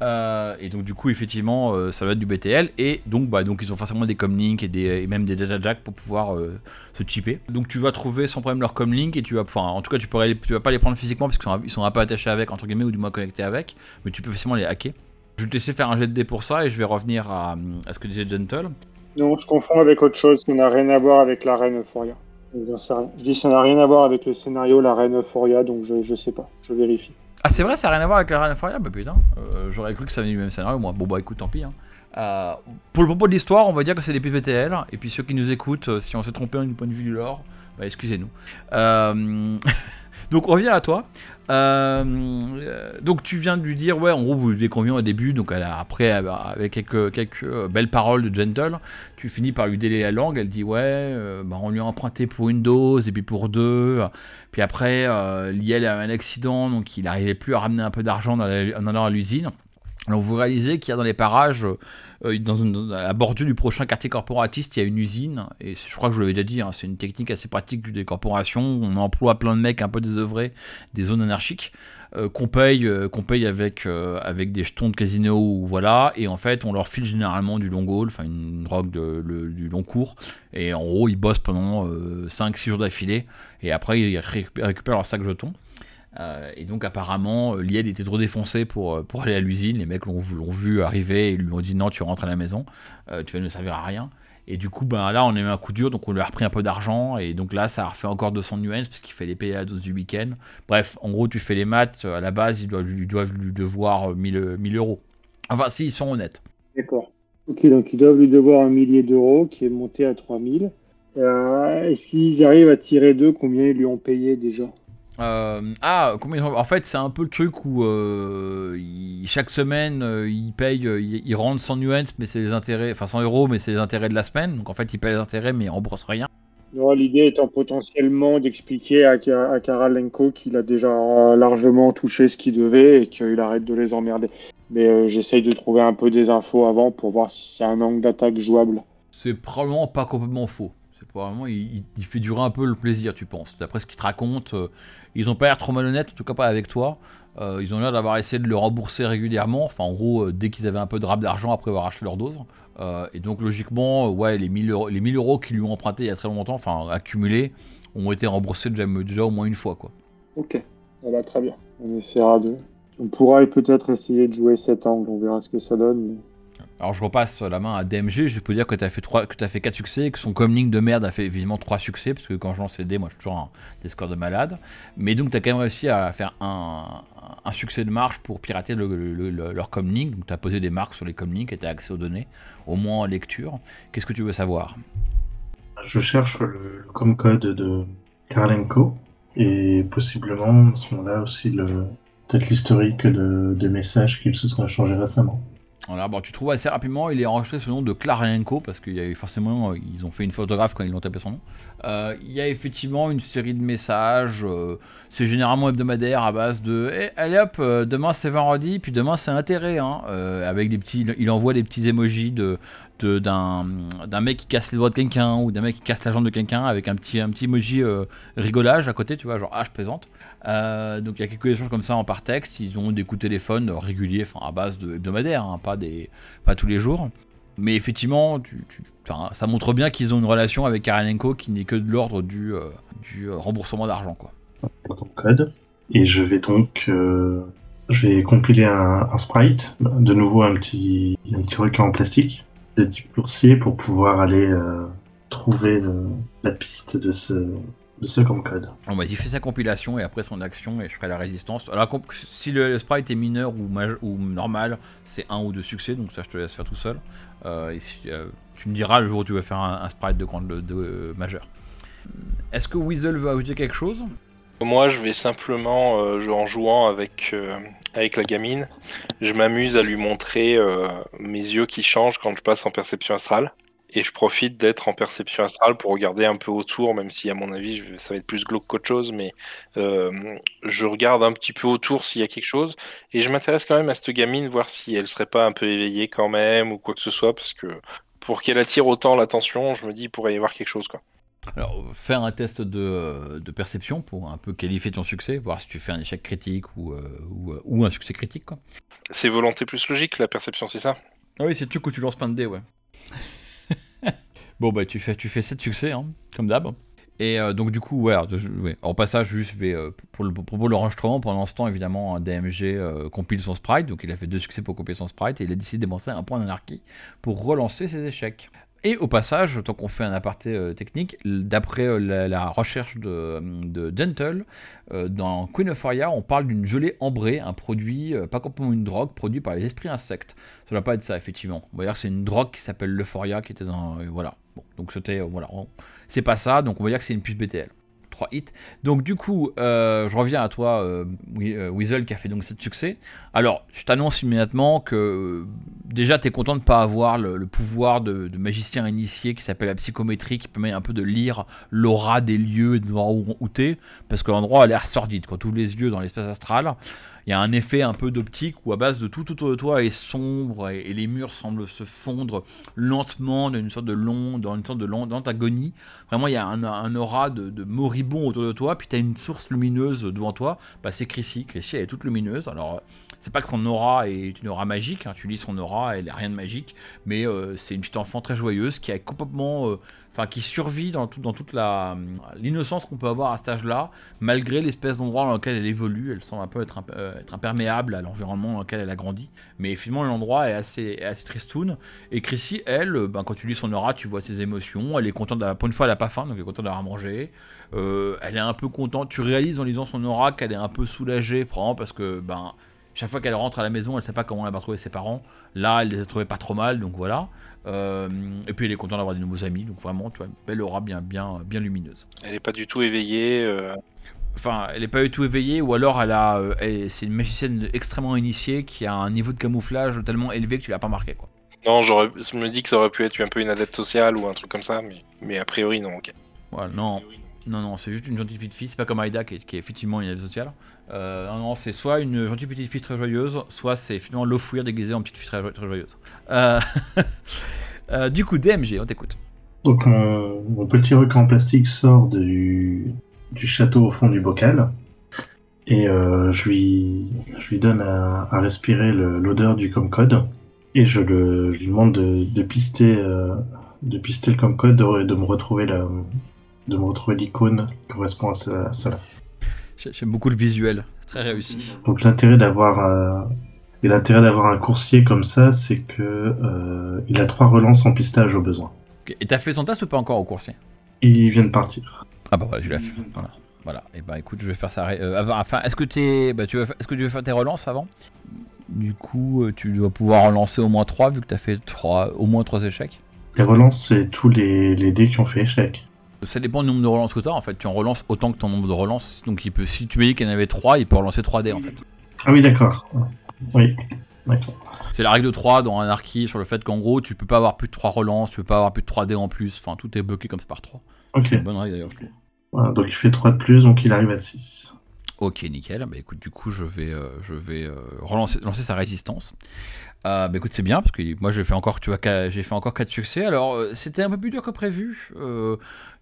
Euh, et donc du coup effectivement euh, ça va être du BTL et donc bah donc ils ont forcément des comlinks et, des, et même des data jacks pour pouvoir euh, se chipper. Donc tu vas trouver sans problème leur comlink et tu vas enfin en tout cas tu pourrais les- tu vas pas les prendre physiquement parce qu'ils sont, ils sont un peu attachés avec entre guillemets ou du moins connectés avec, mais tu peux facilement les hacker. Je vais te laisser faire un jet de dés pour ça et je vais revenir à, à ce que disait Gentle. Non, je confonds avec autre chose. Ça n'a rien à voir avec la Reine Euphoria. Donc, j'en sais rien. Je dis ça n'a rien à voir avec le scénario La Reine Euphoria, donc je, je sais pas. Je vérifie. Ah c'est vrai ça n'a rien à voir avec la Reine Euphoria? Bah putain, euh, j'aurais cru que ça venait du même scénario moi. Bon bah écoute tant pis. hein. Euh, pour le propos de l'histoire, on va dire que c'est des PVTL, et puis ceux qui nous écoutent, euh, si on s'est trompé du point de vue du lore, bah excusez-nous. Euh, [LAUGHS] donc on revient à toi. Euh, donc tu viens de lui dire, ouais, en gros vous lui convient au début, donc après avec quelques, euh, belles paroles de Gentle, tu finis par lui délayer la langue, elle dit ouais, bah, on lui a emprunté pour une dose et puis pour deux, puis après Liel a un accident, donc il n'arrivait plus à ramener un peu d'argent en allant à l'usine. Alors vous réalisez qu'il y a dans les parages, une- dans la bordure du prochain quartier corporatiste, il y a une usine, et je crois que je l'avais déjà dit, hein, c'est une technique assez pratique des corporations, on emploie plein de mecs un peu désœuvrés, des zones anarchiques, euh, qu'on paye, euh, qu'on paye avec, euh, avec des jetons de casino, ou voilà, et en fait on leur file généralement du long haul, enfin une drogue du long cours, et en gros ils bossent pendant 5-6 jours d'affilée, et après ils récupèrent leur sac jetons. Euh, et donc apparemment, euh, Liel était trop défoncé pour, euh, pour aller à l'usine. Les mecs l'ont vu, arriver et lui ont dit non, tu rentres à la maison, tu vas ne servir à rien. Et du coup, ben là, on a eu un coup dur, donc on lui a repris un peu d'argent. Et donc là, ça a refait encore 200 nuances parce qu'il fallait payer la dose du week-end. Bref, en gros, tu fais les maths. À la base, ils doivent, lui devoir euh, 1000, 1000 euros. Enfin, si, ils sont honnêtes. D'accord. Ok, donc ils doivent lui devoir un millier d'euros qui est monté à 3000. Euh, Est-ce qu'ils arrivent à tirer d'eux combien ils lui ont payé déjà? Euh, ah, combien En fait, c'est un peu le truc où euh, il- chaque semaine, euh, euh, ils, ils rendent 100 nuances, mais c'est les intérêts, enfin 100 euros, mais c'est les intérêts de la semaine. Donc en fait, ils payent les intérêts, mais ils remboursent rien. Non, L'idée étant potentiellement d'expliquer à, à Karalenko qu'il a déjà largement touché ce qu'il devait et qu'il arrête de les emmerder. Mais j'essaye de trouver un peu des infos avant pour voir si c'est un angle d'attaque jouable. C'est probablement pas complètement faux. Probablement, il, fait durer un peu le plaisir, tu penses. D'après ce qu'ils te racontent, euh, ils ont pas l'air trop malhonnêtes, en tout cas pas avec toi. Euh, ils ont l'air d'avoir essayé de le rembourser régulièrement. Enfin, en gros, euh, dès qu'ils avaient un peu de rap d'argent après avoir acheté leur dose. Et donc, logiquement, ouais, les 1000 euros, les 1000 euros qu'ils lui ont empruntés il y a très longtemps, enfin, accumulés, ont été remboursés déjà, déjà au moins une fois, quoi. Ok, ça va très bien. On essaiera de. On pourra peut-être essayer de jouer cet angle, on verra ce que ça donne. Alors je repasse la main à DMG, je peux dire que tu as fait trois, que tu fait 4 succès et que son comlink de merde a fait évidemment 3 succès parce que quand je lance les dés, moi je suis toujours un, des scores de malade. Mais donc tu as quand même réussi à faire un, succès de marche pour pirater le, le- le- leur comlink. Donc tu as posé des marques sur les comlinks et tu as accès aux données, au moins en lecture. Qu'est-ce que tu veux savoir? Je cherche le, com-code de Karlenko et possiblement à ce moment-là aussi peut-être l'historique de, de messages qu'ils se sont échangés récemment. Voilà, bon, tu trouves assez rapidement, il est enregistré sous le nom de Klarenko, parce qu'il y avait forcément, ils ont fait une photographe quand ils l'ont tapé son nom. Euh, il y a effectivement une série de messages, euh, c'est généralement hebdomadaire à base de Eh, allez hop, euh, demain c'est vendredi, puis demain c'est intérêt, hein, avec des petits, il envoie des petits emojis de d'un mec qui casse les doigts de quelqu'un ou d'un mec qui casse la jambe de quelqu'un avec un petit un petit emoji rigolage à côté tu vois genre ah je plaisante Euh, donc il y a quelques échanges comme ça en par texte. Ils ont des coups de téléphone réguliers enfin à base de hebdomadaire hein, pas des pas tous les jours. Mais effectivement ça montre bien qu'ils ont une relation avec Karenenko qui n'est que de l'ordre du euh, euh, remboursement d'argent quoi. Com-code. Et je vais donc je vais compiler un, sprite, de nouveau un petit, un petit requin en plastique de 10 coursiers pour pouvoir aller trouver la piste de ce, de ce com-code. On m'a dit fait sa compilation et après son action et je ferai la résistance. Alors si le sprite est mineur ou, ou normal, c'est un ou deux succès, donc ça je te laisse faire tout seul. Euh, et si, euh, tu me diras le jour où tu veux faire un, un sprite de, grande, de, de- euh, majeur. Est-ce que Weasel veut ajouter quelque chose? Moi, je vais simplement, euh, en jouant avec, euh, avec la gamine, je m'amuse à lui montrer euh, mes yeux qui changent quand je passe en perception astrale. Et je profite d'être en perception astrale pour regarder un peu autour, même si à mon avis je- ça va être plus glauque qu'autre chose, mais euh, je regarde un petit peu autour s'il y a quelque chose. Et je m'intéresse quand même à cette gamine, voir si elle serait pas un peu éveillée quand même, ou quoi que ce soit, parce que pour qu'elle attire autant l'attention, je me dis il pourrait y avoir quelque chose. Quoi. Alors, faire un test de, de perception pour un peu qualifier ton succès, voir si tu fais un échec critique ou, euh, ou, euh, ou un succès critique. Quoi. C'est volonté plus logique, la perception, c'est ça? Ah oui, c'est tu que tu lances plein de dés, ouais. Bon, bah, tu fais, tu fais 7 succès, hein, comme d'hab. Et euh, donc, du coup, ouais, en passage, juste, vais, euh, pour le propos de l'enregistrement, pendant ce temps, évidemment, un DMG euh, compile son sprite, donc il a fait deux succès pour compiler son sprite, et il a décidé de dépenser un point d'anarchie pour relancer ses échecs. Et au passage, tant qu'on fait un aparté euh, technique, d'après la, recherche de, de Dental, dans Queen of on parle d'une gelée ambrée, un produit, pas complètement une drogue, produit par les esprits insectes. Ça doit pas être ça, effectivement. On va dire que c'est une drogue qui s'appelle l'euphoria, qui était dans. voilà. Bon, donc c'était. euh, voilà. C'est pas ça, donc on va dire que c'est une puce BTL. 3 hits. Donc du coup, euh, je reviens à toi, euh, Weasel, qui a fait donc 7 succès. Alors, je t'annonce immédiatement que déjà, tu es content de ne pas avoir le, pouvoir de, de magicien initié qui s'appelle la psychométrie, qui permet un peu de lire l'aura des lieux et des endroits où, tu parce que l'endroit a l'air sordide. Quand tu ouvres les yeux dans l'espace astral, il y a un effet un peu d'optique où à base de tout autour de toi est sombre et, les murs semblent se fondre lentement dans une sorte de long, dans une sorte de long, d'antagonie. Vraiment, il y a un, aura de, de moribond autour de toi, puis tu as une source lumineuse devant toi. Bah, c'est Chrissy. Chrissy, elle est toute lumineuse. Alors, c'est pas que son aura est une aura magique, hein. tu lis son aura, elle est rien de magique, mais euh, c'est une petite enfant très joyeuse qui a complètement, euh, enfin qui survit dans, tout- dans toute la l'innocence qu'on peut avoir à cet âge-là, malgré l'espèce d'endroit dans lequel elle évolue. Elle semble un peu être, imp- euh, être imperméable à l'environnement dans lequel elle a grandi, mais finalement l'endroit est assez, est assez tristoun. Et Chrissy, elle, euh, ben, quand tu lis son aura, tu vois ses émotions. Elle est contente, pour une fois, elle a pas faim, donc elle est contente d'avoir mangé. Euh, elle est un peu contente. Tu réalises en lisant son aura qu'elle est un peu soulagée, probablement parce que ben chaque fois qu'elle rentre à la maison, elle sait pas comment elle va retrouver ses parents. Là, elle les a trouvés pas trop mal, donc voilà. Euh, et puis elle est contente d'avoir des nouveaux amis, donc vraiment, tu vois, une belle aura bien, bien, bien lumineuse. Elle est pas du tout éveillée. euh, Enfin, elle est pas du tout éveillée, ou alors elle a, euh, c'est une magicienne extrêmement initiée qui a un niveau de camouflage tellement élevé que tu l'as pas marqué, quoi. Non, j'aurais, je me dis que ça aurait pu être un peu une adepte sociale ou un truc comme ça, mais, mais a priori non. ok. Voilà, non, non, non, c'est juste une gentille petite fille. C'est pas comme Aïda qui est, qui est effectivement une aide sociale. Euh, non, c'est soit une gentille petite fille très joyeuse, soit c'est finalement l'offouir déguisé en petite fille très, jo- très joyeuse. Euh, [LAUGHS] euh, du coup, DMG, on t'écoute. Donc mon, petit requin en plastique sort du, château au fond du bocal et je, lui, donne à, respirer l'odeur du comcode et je, lui demande de, pister, de pister le comcode, de, re- de me retrouver l'icône qui correspond à cela. J'ai- J'aime beaucoup le visuel, c'est très réussi. Donc l'intérêt d'avoir euh, et l'intérêt d'avoir un coursier comme ça, c'est que euh, il a trois relances en pistage au besoin. Et t'as fait son test ou pas encore au coursier? Il vient de partir. Ah bah voilà, je l'ai fait. Voilà. Voilà. Et bah écoute, je vais faire ça. euh, avant- enfin, est-ce que t'es, bah, tu vas, fa- est-ce que tu veux faire tes relances avant? Du coup, euh, tu dois pouvoir en lancer au moins 3 vu que t'as fait trois, au moins 3 échecs. Les relances, c'est tous les, les dés qui ont fait échec. Ça dépend du nombre de relances que tu as. En fait, tu en relances autant que ton nombre de relances. Donc, il peut, si tu me dis qu'il y en avait 3, il peut relancer 3 dés en fait. Ah oui, d'accord. Oui, d'accord. C'est la règle de 3 dans Anarchy sur le fait qu'en gros, tu peux pas avoir plus de 3 relances, tu peux pas avoir plus de 3 dés en plus. Enfin, tout est bloqué comme ça par 3. Ok. C'est une bonne règle d'ailleurs, je trouve. Voilà, donc il fait 3 de plus, donc il arrive à 6. Ok, nickel. Bah écoute, du coup, je vais, euh, je vais euh, relancer lancer sa résistance. Euh, bah écoute, c'est bien parce que moi j'ai fait encore, tu vois, j'ai fait encore 4 succès. Alors c'était un peu plus dur que prévu.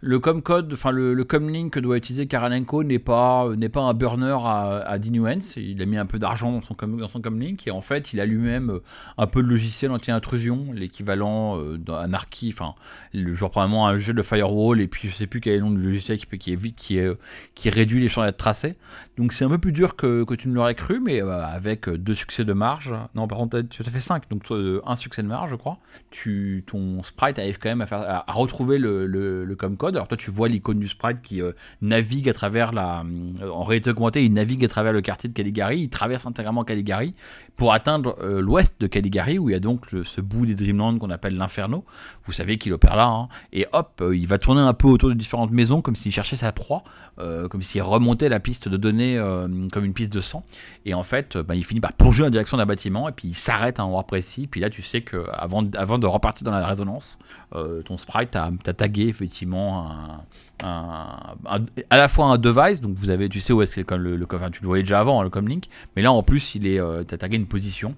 Euh, le comcode, enfin le, le comlink que doit utiliser Karalenko n'est pas n'est pas un burner à, à Dinuence. Il a mis un peu d'argent dans son com, comlink et en fait il a lui-même euh, un peu de logiciel anti-intrusion, l'équivalent euh, d'Anarchy, enfin le genre probablement un logiciel de firewall et puis je sais plus quel est le nom du logiciel qui, évite qui, est, qui réduit les champs d'être tracés. Donc c'est un peu plus dur que, que tu ne l'aurais cru, mais euh, avec euh, deux succès de marge. Non, par contre, tu ça fait 5, donc euh, un succès de marge, je crois. Tu, ton sprite arrive quand même à, faire, à, retrouver le, le, com code. Alors toi, tu vois l'icône du sprite qui euh, navigue à travers la. en réalité augmentée, il navigue à travers le quartier de Caligari, il traverse intégralement Caligari pour atteindre l'ouest de Caligari, où il y a donc ce bout des Dreamlands qu'on appelle l'Inferno. Vous savez qu'il opère là, hein. et hop, il va tourner un peu autour de différentes maisons comme s'il cherchait sa proie, comme s'il remontait la piste de données comme une piste de sang. Et en fait, bah, il finit par plonger en direction d'un bâtiment, et puis il s'arrête à un endroit précis. Puis là, tu sais que avant, avant de repartir dans la résonance, euh, ton sprite a, tagué effectivement un, à la fois un device, donc vous avez, tu sais où est-ce que le, le, enfin, tu le voyais déjà avant, hein, le comlink, mais là en plus, il est, euh, as tagué une position.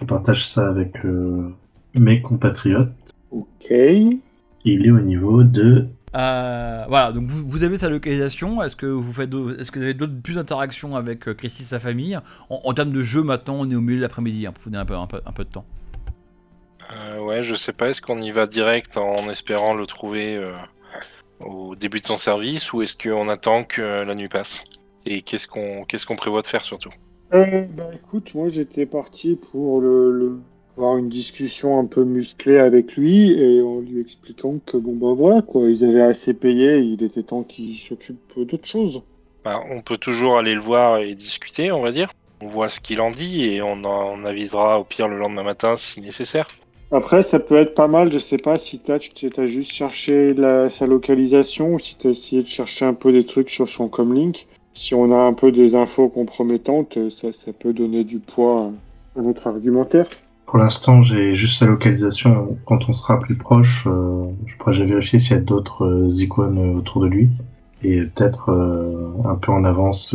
Je partage ça avec euh, mes compatriotes. Ok. Il est au niveau de euh, voilà, donc vous, avez sa localisation. Est-ce que vous faites, est-ce que vous avez d'autres plus d'interactions avec euh, Christy et sa famille? En, termes de jeu, maintenant, on est au milieu de l'après-midi. Hein, pour vous un peu, un peu, un peu de temps. Euh, ouais, je sais pas. Est-ce qu'on y va direct en espérant le trouver au début de son service, ou est-ce qu'on attend que la nuit passe? Et qu'est-ce qu'on, qu'est-ce qu'on prévoit de faire surtout? Bah écoute, moi j'étais parti pour le avoir une discussion un peu musclée avec lui et en lui expliquant que bon bah voilà quoi, ils avaient assez payé, il était temps qu'il s'occupe d'autre chose. Bah, on peut toujours aller le voir et discuter, on va dire. On voit ce qu'il en dit et on, en, avisera au pire le lendemain matin si nécessaire. Après, ça peut être pas mal, je sais pas si tu as juste cherché la, sa localisation ou si tu as essayé de chercher un peu des trucs sur son comlink. Si on a un peu des infos compromettantes, ça, ça peut donner du poids à notre argumentaire. Pour l'instant, j'ai juste la localisation. Quand on sera plus proche, euh, je pourrais vérifier s'il y a d'autres euh, icônes autour de lui. Et peut-être euh, un peu en avance,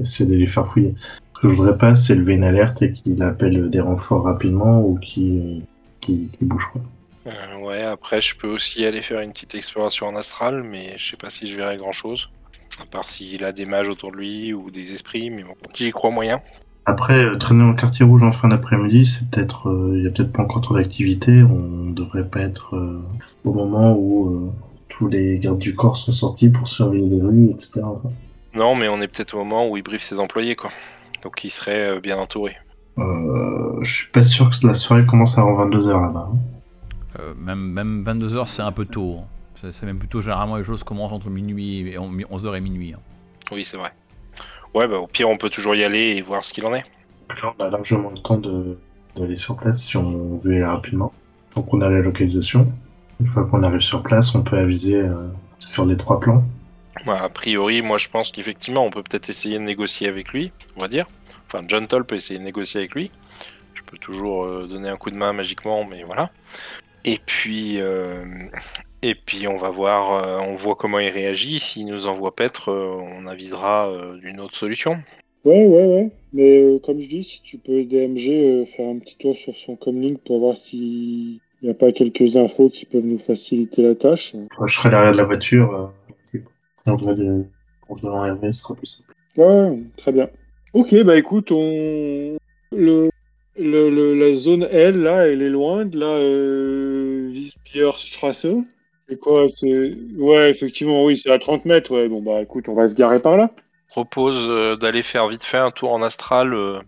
essayer de les faire fouiller. Ce que je voudrais pas, c'est lever une alerte et qu'il appelle des renforts rapidement ou qu'il qui, bouge. ouais, après, je peux aussi aller faire une petite exploration en astral, mais je sais pas si je verrai grand chose. À part s'il a des mages autour de lui ou des esprits, mais bon, j'y crois moyen. Après, euh, traîner au quartier rouge en fin d'après-midi, c'est peut-être, il euh, y a peut-être pas encore trop d'activité. On devrait pas être euh, au moment où tous les gardes du corps sont sortis pour surveiller les rues, etc. Non, mais on est peut-être au moment où il briefe ses employés, quoi. Donc il serait bien entouré. Je suis pas sûr que la soirée commence avant 22h là-bas. Hein. même, même 22h, c'est un peu tôt. Hein. C'est même plutôt généralement les choses commencent entre minuit et 11h et minuit. Hein. Oui, c'est vrai. Ouais, bah, au pire, on peut toujours y aller et voir ce qu'il en est. on a largement le temps d'aller sur place si on veut aller rapidement. Donc, on a la localisation. Une fois qu'on arrive sur place, on peut aviser euh, sur les trois plans. Bah, a priori, moi, je pense qu'effectivement, on peut peut-être essayer de négocier avec lui, on va dire. Enfin, John Toll peut essayer de négocier avec lui. Je peux toujours euh, donner un coup de main magiquement, mais voilà. Et puis, euh, et puis on va voir, euh, on voit comment il réagit. S'il nous envoie paître, euh, on avisera d'une autre solution. Ouais, ouais, ouais. Mais comme je dis, si tu peux DMG faire un petit tour sur son comlink pour voir s'il n'y a pas quelques infos qui peuvent nous faciliter la tâche. je serai derrière de la voiture. on devrait de... ce sera plus simple. Ouais, très bien. Ok, bah écoute, on... Le, le, la zone L, là, elle est loin de la euh, Strasse. C'est quoi C'est Ouais, effectivement, oui, c'est à 30 mètres. Ouais, bon, bah écoute, on va se garer par là. Propose euh, d'aller faire vite fait un tour en astral euh,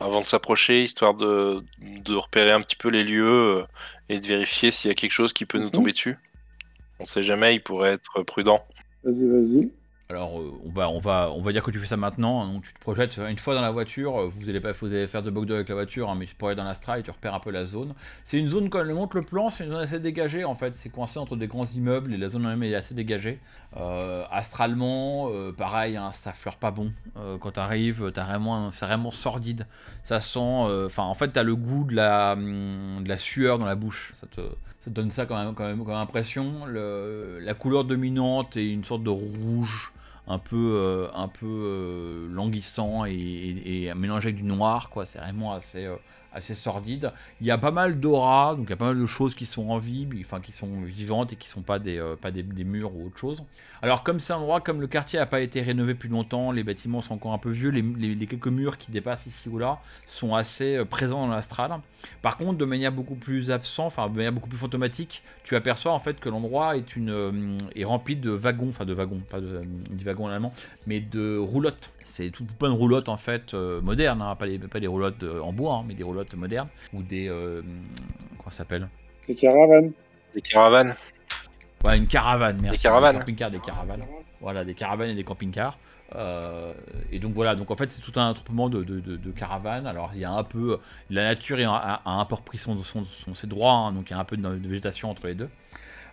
avant de s'approcher, histoire de, de, repérer un petit peu les lieux euh, et de vérifier s'il y a quelque chose qui peut nous mhm. tomber dessus. On sait jamais, il pourrait être prudent. Vas-y, vas-y. Alors, euh, on, va, on, va, on va dire que tu fais ça maintenant. Hein, tu te projettes une fois dans la voiture. Euh, vous allez, pas, vous allez faire de bug avec la voiture, hein, mais tu pourrais dans l'Astra et tu repères un peu la zone. C'est une zone, quand elle montre le plan, c'est une zone assez dégagée en fait. C'est coincé entre des grands immeubles et la zone elle-même est assez dégagée. Euh, astralement, pareil, hein, ça fleure pas bon. quand tu arrives, c'est vraiment sordide. Ça sent. Enfin, en fait, tu as le goût de la, hum, de la sueur dans la bouche. Ça te, donne ça quand même, quand même comme impression. La couleur dominante est une sorte de rouge un peu, euh, un peu euh, languissant et, et, mélangé avec du noir, quoi. C'est vraiment assez, euh, assez sordide. Il y a pas mal d'aura, donc il y a pas mal de choses qui sont en vie, enfin qui sont vivantes et qui sont pas des, pas des, murs ou autre chose. Alors comme c'est un endroit, comme le quartier n'a pas été rénové depuis longtemps, les bâtiments sont encore un peu vieux, les, quelques murs qui dépassent ici ou là sont assez présents dans l'astral. Par contre, de manière beaucoup plus absente, enfin de manière beaucoup plus fantomatique, tu aperçois en fait que l'endroit est, une, est rempli de wagons, enfin de wagons, pas de, du wagon en allemand, mais de roulottes. C'est tout plein de roulottes en fait modernes, hein, pas, les, pas des roulottes en bois, hein, mais des roulottes roulottes modernes ou des. Euh, comment ça s'appelle? Des caravanes. Des caravanes. Ouais, une caravane, merci. Des caravanes. Des camping-cars, des caravanes. Voilà, des caravanes et des camping-cars. Euh, et donc voilà, donc en fait c'est tout un attroupement de, de, de- de caravanes. Alors il y a un peu, la nature a, a un peu repris son, son- son- ses droits, hein, donc il y a un peu de, de végétation entre les deux.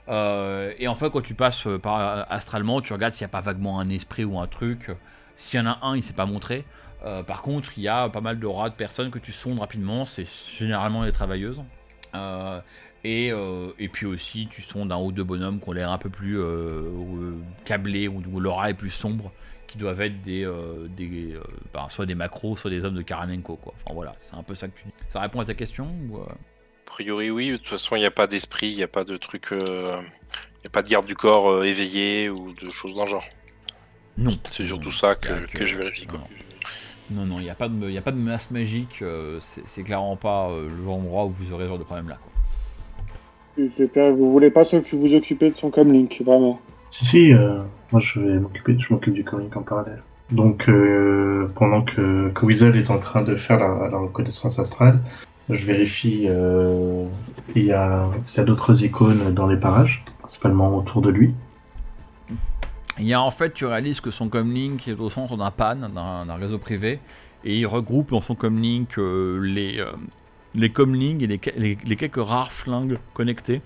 Euh, et en fait quand tu passes par euh, astralement, tu regardes s'il n'y a pas vaguement un esprit ou un truc. S'il y en a un, il s'est pas montré. Euh, par contre, il y a pas mal de rats de personnes que tu sondes rapidement. C'est généralement les travailleuses. Euh, et, euh, et puis aussi, tu sondes un ou deux bonhommes qui ont l'air un peu plus câblés, ou où l'aura est plus sombre, qui doivent être des, des ben, soit des macros, soit des hommes de Karanenko. Quoi. Enfin voilà, c'est un peu ça que tu dis. Ça répond à ta question ou, A priori, oui. De toute façon, il n'y a pas d'esprit, il n'y a pas de truc. Il n'y a pas de garde du corps éveillé ou de choses dans le genre. Non. C'est surtout ça que, que je vérifie. Quoi. non. Non, non, il n'y a, pas de- y a pas de menace magique. euh, c'est clairement pas euh, l'endroit où vous aurez ce genre de problème là. Quoi. Super, vous voulez pas vous occuper de son comlink, vraiment. Si, si, euh, moi je vais m'occuper, je m'occupe du comic en parallèle. Donc, euh, pendant que, que Weasel est en train de faire la, la reconnaissance astrale, je vérifie euh, il y a, s'il y a d'autres icônes dans les parages, principalement autour de lui. En fait, tu réalises que son comlink est au centre d'un pan, d'un réseau privé, et il regroupe dans son comlink euh, les, euh, les comlinks et les, que- les- les quelques rares flingues connectés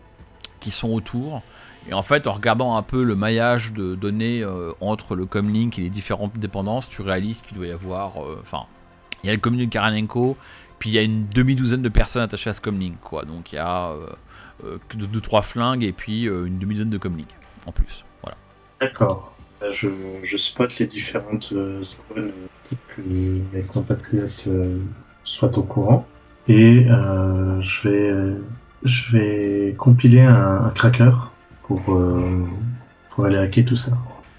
qui sont autour. Et en fait, en regardant un peu le maillage de données euh, entre le comlink et les différentes dépendances, tu réalises qu'il doit y avoir. euh, Enfin, il y a le comlink Karanenko, puis il y a une demi-douzaine de personnes attachées à ce comlink, quoi. Donc il y a euh, euh, que deux, deux, trois flingues et puis une demi-douzaine de comlinks en plus. Voilà. D'accord. Euh, Je, je spot les différentes euh, zones pour que mes compatriotes euh, soient au courant. Et euh, je, vais, je vais compiler un, un cracker pour, euh, pour aller hacker tout ça.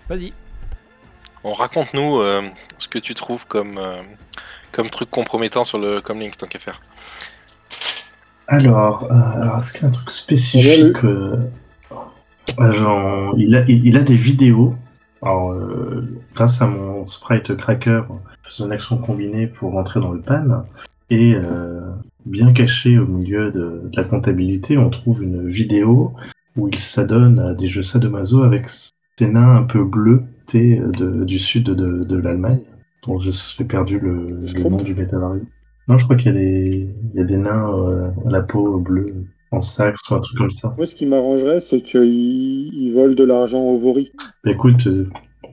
Vas-y. On raconte-nous euh, ce que tu trouves comme, euh, comme truc compromettant sur le comlink, tant qu'à faire. Alors, euh, alors est-ce qu'il y a un truc spécifique euh, euh, genre, il, a, il, il a des vidéos. Alors, euh, grâce à mon sprite cracker, je fais une action combinée pour rentrer dans le pan. Et euh, bien caché au milieu de, de la comptabilité, on trouve une vidéo où il s'adonne à des jeux sadomaso avec ces nains un peu bleus de, du sud de, de l'Allemagne, dont j'ai perdu le, le nom du métavari. Non, je crois qu'il y, a des- il y a des nains euh, à la peau bleue en sac ou un truc comme ça. Moi, ce qui m'arrangerait, c'est qu'ils ils volent de l'argent au Vori. Bah, écoute, euh,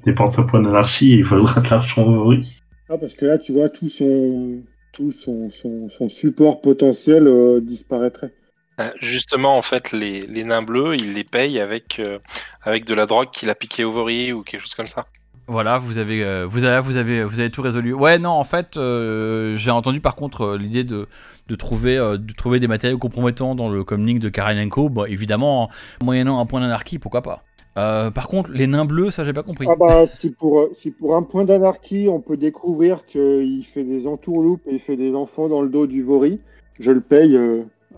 dépense un point d'anarchie et il faudra de l'argent au Vori. Ah, parce que là, tu vois, tout son, tout son, son, son support potentiel euh, disparaîtrait. Euh, Justement, en fait, les, les nains bleus, il les paye avec, euh, avec de la drogue qu'il a piqué au Vori ou quelque chose comme ça. Voilà, vous avez, euh, vous avez, vous avez, vous avez tout résolu. Ouais, non, en fait, euh, j'ai entendu par contre euh, l'idée de, de trouver, de trouver des matériaux compromettants dans le comlink de Karenenko. Bon, évidemment, moyennant un point d'anarchie, pourquoi pas. Par contre, les nains bleus, ça j'ai pas compris. Ah bah, si pour, si pour un point d'anarchie, on peut découvrir qu'il fait des entourloupes et il fait des enfants dans le dos du Vori, je le paye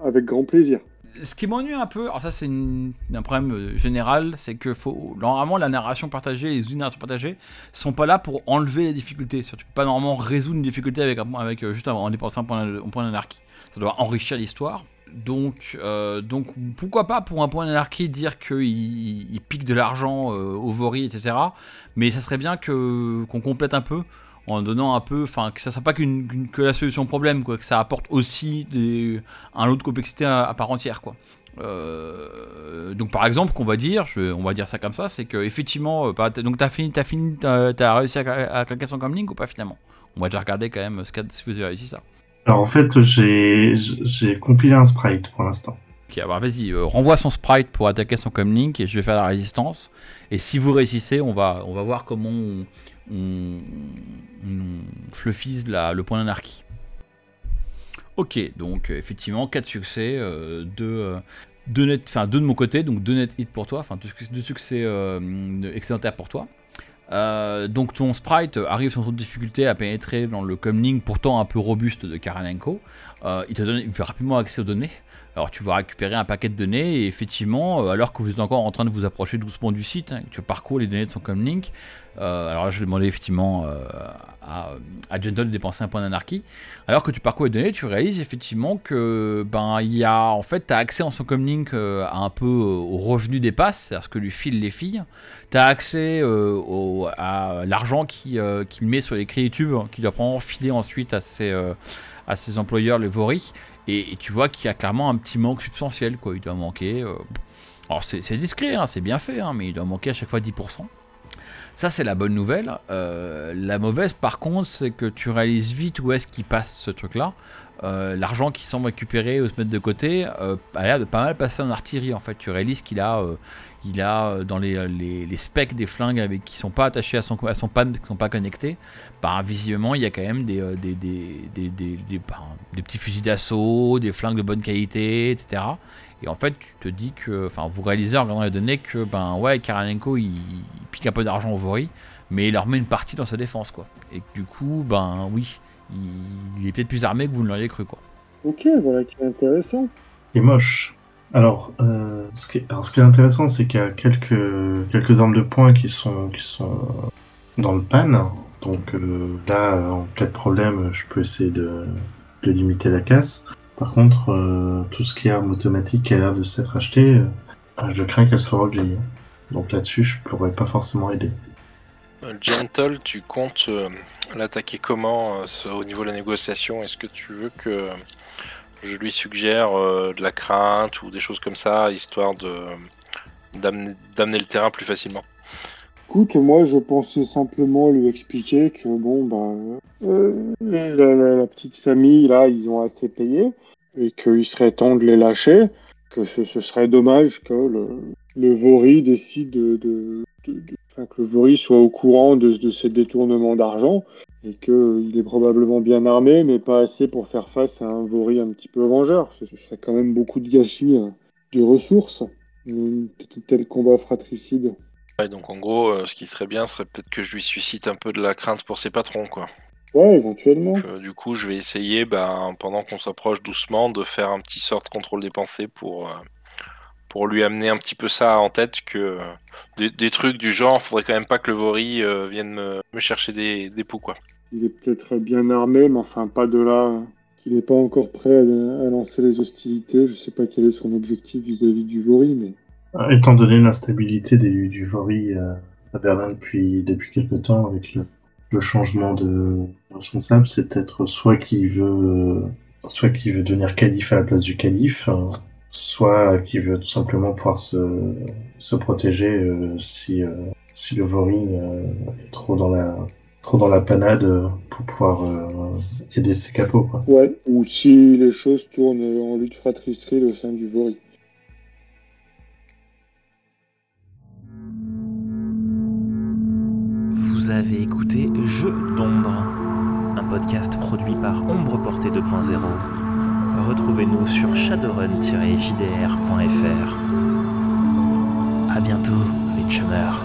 avec grand plaisir. Ce qui m'ennuie un peu, alors ça c'est un problème euh, général, c'est que normalement la narration partagée, les narrations partagées sont pas là pour enlever les difficultés. Tu peux pas normalement résoudre une difficulté avec, euh, juste en en dépensant un point, d'anarchie. Ça doit enrichir l'histoire. Donc, euh, donc pourquoi pas pour un point d'anarchie dire qu'il il pique de l'argent euh, au Vori, etc. Mais ça serait bien qu'on complète un peu en donnant un peu, enfin que ça soit pas qu'une que la solution au problème, quoi, que ça apporte aussi des, un lot de complexité à, à part entière, quoi. Euh, donc par exemple, qu'on va dire, je, on va dire ça comme ça, c'est que effectivement, bah, donc t'as fini, t'as fini, t'as réussi à, à craquer son comlink ou pas finalement? On va déjà regarder quand même ce qu'a- si vous avez réussi ça. Alors en fait, j'ai j'ai compilé un sprite pour l'instant. Ok, alors vas-y, euh, renvoie son sprite pour attaquer son comlink et je vais faire la résistance. Et si vous réussissez, on va, on va voir comment on, on, on fluffise le point d'anarchie. Ok, donc euh, effectivement, 4 succès, 2 deux, net, enfin, deux de mon côté, donc 2 net hits pour toi, enfin 2 succès euh, pour toi. Euh, donc ton sprite arrive sans trop de difficulté à pénétrer dans le comlink pourtant un peu robuste de Karanenko. Euh, il te donne il fait rapidement accès aux données. Alors tu vas récupérer un paquet de données et effectivement, euh, alors que vous êtes encore en train de vous approcher doucement du site, hein, tu parcours les données de son comlink, euh, alors là je vais demander effectivement euh, à, à Gentle de dépenser un point d'anarchie, alors que tu parcours les données, tu réalises effectivement que ben il y a en fait tu as accès en son comlink à un peu au revenu des passes, c'est-à-dire ce que lui filent les filles, tu as accès au- à l'argent qui- qu'il met sur les crédits YouTube, hein, qu'il doit prendre filer ensuite à ses, à ses employeurs, les voris. Et, tu vois qu'il y a clairement un petit manque substantiel, quoi. Il doit manquer. euh, Alors c'est discret, hein, c'est bien fait, hein, mais il doit manquer à chaque fois 10%. Ça, c'est la bonne nouvelle. Euh, la mauvaise, par contre, c'est que tu réalises vite où est-ce qu'il passe ce truc-là. Euh, L'argent qui semble récupérer ou se mettre de côté a l'air de pas mal passer en artillerie. En fait, tu réalises qu'il a, il a euh, dans les, les, les specs des flingues avec, qui sont pas attachés à son, à son pad, qui sont pas connectés. Bah, visiblement, il y a quand même des, euh, des, des, des, des, des- bah, des petits fusils d'assaut, des flingues de bonne qualité, etc. Et en fait, tu te dis que, enfin, vous réalisez en regardant les données que, ben ouais, Karalenko il, il pique un peu d'argent au Vori, mais il leur met une partie dans sa défense, quoi. Et que du coup, ben oui, il, il est peut-être plus armé que vous ne l'auriez cru, quoi. Ok, voilà qui est intéressant. Et moche. Alors, euh, ce, qui est, alors, ce qui est intéressant, c'est qu'il y a quelques, quelques armes de poing qui sont, qui sont dans le pan. Donc euh, là, en cas de problème, je peux essayer de, de limiter la casse. Par contre, euh, tout ce qui est arme automatique qui a l'air de s'être acheté, je crains qu'elle soit regrillée. Donc là-dessus, je pourrais pas forcément aider. Gentle, tu comptes l'attaquer comment au niveau de la négociation? Est-ce que tu veux que je lui suggère euh, de la crainte ou des choses comme ça, histoire de d'amener le terrain plus facilement. Écoute, moi je pensais simplement lui expliquer que bon bah euh, la, la- petite famille là ils ont assez payé et qu'il serait temps de les lâcher, que ce, serait dommage que le, le Vori décide de, de- que le Vori soit au courant de, de ces détournements d'argent et qu'il est probablement bien armé mais pas assez pour faire face à un Vori un petit peu vengeur. Ce, serait quand même beaucoup de gâchis hein, de ressources, tel combat fratricide. Ouais, donc en gros, euh, ce qui serait bien serait peut-être que je lui suscite un peu de la crainte pour ses patrons, quoi. Ouais, éventuellement. Donc, euh, du coup, je vais essayer, ben, pendant qu'on s'approche doucement, de faire un petit sort de contrôle des pensées pour, euh, pour lui amener un petit peu ça en tête que euh, des, des trucs du genre, faudrait quand même pas que le Vori euh, vienne me, me chercher des, des poux, quoi. Il est peut-être bien armé, mais enfin pas de là qu'il n'est pas encore prêt à, à lancer les hostilités. Je sais pas quel est son objectif vis-à-vis du Vori, mais Euh, Étant donné l'instabilité du Vori euh, à Berlin depuis, depuis quelque temps, avec le, le changement de responsable, c'est peut-être soit qu'il veut, soit qu'il veut devenir calife à la place du calife, euh, soit qu'il veut tout simplement pouvoir se, se protéger euh, si, euh, si le Vori euh, est trop dans la, trop dans la panade euh, pour pouvoir euh, aider ses capots. Quoi. ouais. Ou si les choses tournent en lutte fratricide au sein du Vori. Vous avez écouté Jeu d'ombre, un podcast produit par Ombre Portée 2.0. Retrouvez-nous sur shadowrun-jdr.fr. À bientôt, les chumeurs.